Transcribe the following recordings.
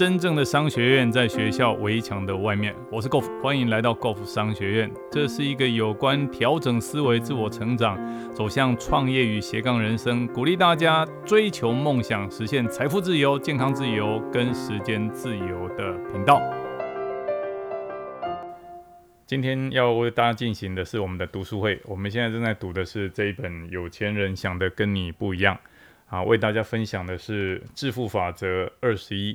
真正的商学院在学校围墙的外面。我是 Golf，欢迎来到 Golf 商学院。这是一个有关调整思维、自我成长、走向创业与斜杠人生，鼓励大家追求梦想、实现财富自由、健康自由跟时间自由的频道。今天要为大家进行的是我们的读书会。我们现在正在读的是这一本《有钱人想的跟你不一样》啊，为大家分享的是《致富法则二十一》。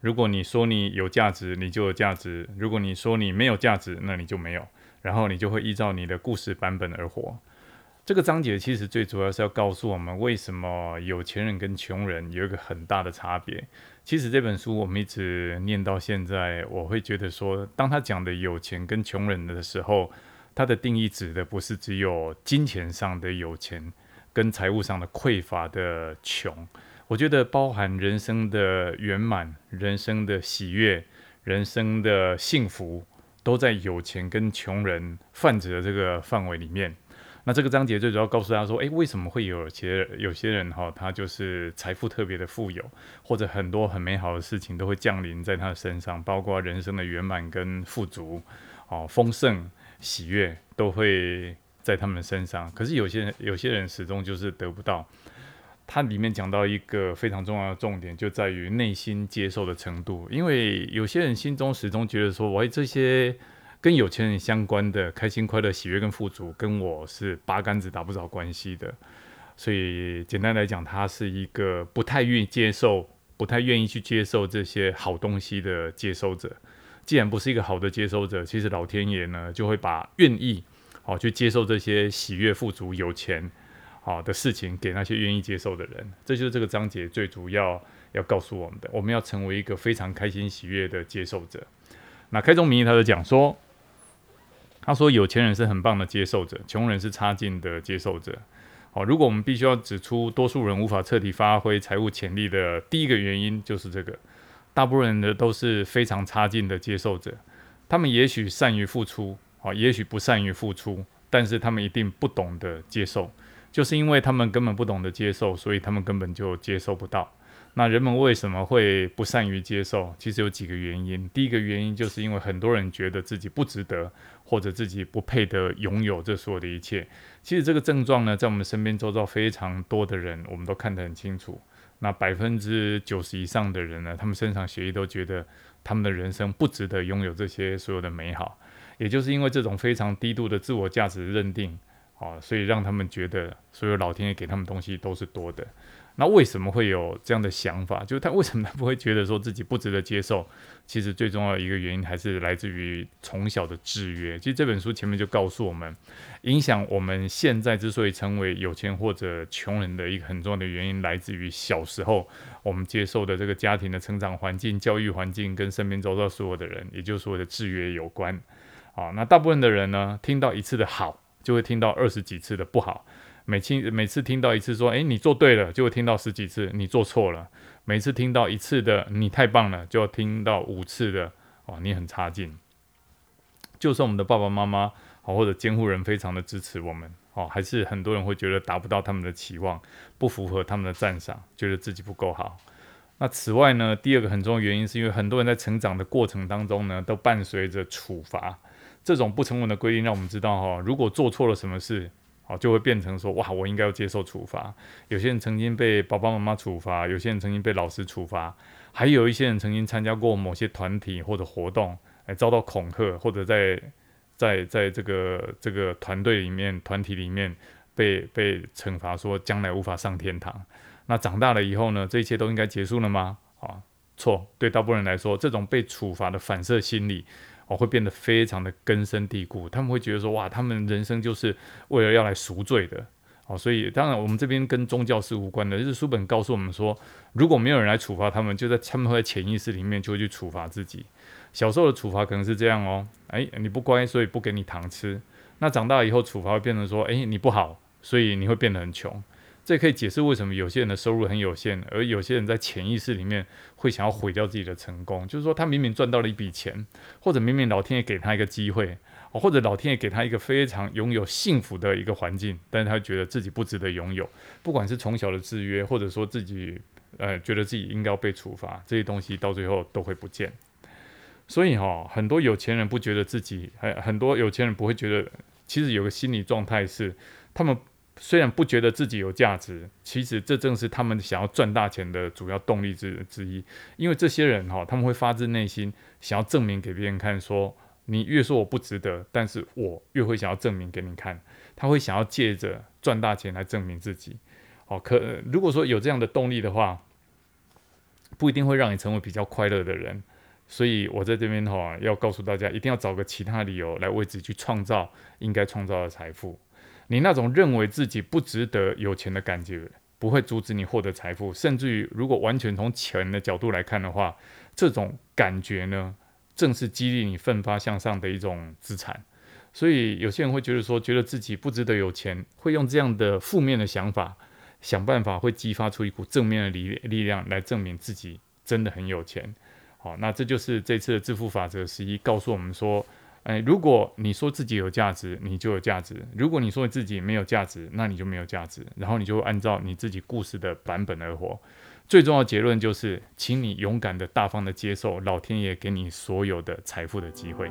如果你说你有价值，你就有价值；如果你说你没有价值，那你就没有。然后你就会依照你的故事版本而活。这个章节其实最主要是要告诉我们，为什么有钱人跟穷人有一个很大的差别。其实这本书我们一直念到现在，我会觉得说，当他讲的有钱跟穷人的时候，他的定义指的不是只有金钱上的有钱，跟财务上的匮乏的穷。我觉得包含人生的圆满、人生的喜悦、人生的幸福，都在有钱跟穷人泛指的这个范围里面。那这个章节最主要告诉大家说，诶，为什么会有些有些人哈，他就是财富特别的富有，或者很多很美好的事情都会降临在他的身上，包括人生的圆满跟富足，哦，丰盛、喜悦都会在他们身上。可是有些人有些人始终就是得不到。它里面讲到一个非常重要的重点，就在于内心接受的程度。因为有些人心中始终觉得说，我这些跟有钱人相关的开心、快乐、喜悦跟富足，跟我是八竿子打不着关系的。所以简单来讲，他是一个不太愿意接受、不太愿意去接受这些好东西的接收者。既然不是一个好的接收者，其实老天爷呢就会把愿意好去接受这些喜悦、富足、有钱。好的事情给那些愿意接受的人，这就是这个章节最主要要告诉我们的。我们要成为一个非常开心喜悦的接受者。那开宗明义，他就讲说，他说有钱人是很棒的接受者，穷人是差劲的接受者。好，如果我们必须要指出多数人无法彻底发挥财务潜力的第一个原因，就是这个：大部分人的都是非常差劲的接受者。他们也许善于付出，好，也许不善于付出，但是他们一定不懂得接受。就是因为他们根本不懂得接受，所以他们根本就接受不到。那人们为什么会不善于接受？其实有几个原因。第一个原因就是因为很多人觉得自己不值得，或者自己不配得拥有这所有的一切。其实这个症状呢，在我们身边周遭非常多的人，我们都看得很清楚。那百分之九十以上的人呢，他们身上血液都觉得他们的人生不值得拥有这些所有的美好。也就是因为这种非常低度的自我价值认定。啊，所以让他们觉得所有老天爷给他们东西都是多的。那为什么会有这样的想法？就是他为什么他不会觉得说自己不值得接受？其实最重要的一个原因还是来自于从小的制约。其实这本书前面就告诉我们，影响我们现在之所以成为有钱或者穷人的一个很重要的原因，来自于小时候我们接受的这个家庭的成长环境、教育环境跟身边周遭所有的人，也就是所谓的制约有关。啊，那大部分的人呢，听到一次的好。就会听到二十几次的不好，每次每次听到一次说，诶，你做对了，就会听到十几次你做错了。每次听到一次的你太棒了，就要听到五次的哦，你很差劲。就算我们的爸爸妈妈好或者监护人非常的支持我们哦，还是很多人会觉得达不到他们的期望，不符合他们的赞赏，觉得自己不够好。那此外呢，第二个很重要原因是因为很多人在成长的过程当中呢，都伴随着处罚。这种不成文的规定，让我们知道哈，如果做错了什么事，好就会变成说哇，我应该要接受处罚。有些人曾经被爸爸妈妈处罚，有些人曾经被老师处罚，还有一些人曾经参加过某些团体或者活动，来遭到恐吓，或者在在在这个这个团队里面、团体里面被被惩罚，说将来无法上天堂。那长大了以后呢，这一切都应该结束了吗？啊，错。对大部分人来说，这种被处罚的反射心理。哦，会变得非常的根深蒂固。他们会觉得说，哇，他们人生就是为了要来赎罪的。哦，所以当然我们这边跟宗教是无关的。就是书本告诉我们说，如果没有人来处罚他们，就在他们会在潜意识里面就会去处罚自己。小时候的处罚可能是这样哦，哎，你不乖，所以不给你糖吃。那长大以后处罚会变成说，哎，你不好，所以你会变得很穷。这可以解释为什么有些人的收入很有限，而有些人在潜意识里面会想要毁掉自己的成功。就是说，他明明赚到了一笔钱，或者明明老天爷给他一个机会，或者老天爷给他一个非常拥有幸福的一个环境，但是他觉得自己不值得拥有。不管是从小的制约，或者说自己呃，觉得自己应该要被处罚，这些东西到最后都会不见。所以哈，很多有钱人不觉得自己，很很多有钱人不会觉得，其实有个心理状态是，他们虽然不觉得自己有价值，其实这正是他们想要赚大钱的主要动力之之一。因为这些人哈，他们会发自内心想要证明给别人看，说你越说我不值得，但是我越会想要证明给你看。他会想要借着赚大钱来证明自己。好，可如果说有这样的动力的话，不一定会让你成为比较快乐的人。所以我在这边哈，要告诉大家，一定要找个其他理由来为自己去创造应该创造的财富。你那种认为自己不值得有钱的感觉，不会阻止你获得财富。甚至于，如果完全从钱的角度来看的话，这种感觉呢，正是激励你奋发向上的一种资产。所以有些人会觉得说，觉得自己不值得有钱，会用这样的负面的想法，想办法会激发出一股正面的力力量来证明自己真的很有钱。好，那这就是这次的致富法则十一告诉我们说，哎，如果你说自己有价值，你就有价值；如果你说自己没有价值，那你就没有价值。然后你就按照你自己故事的版本而活。最重要的结论就是，请你勇敢的、大方的接受老天爷给你所有的财富的机会。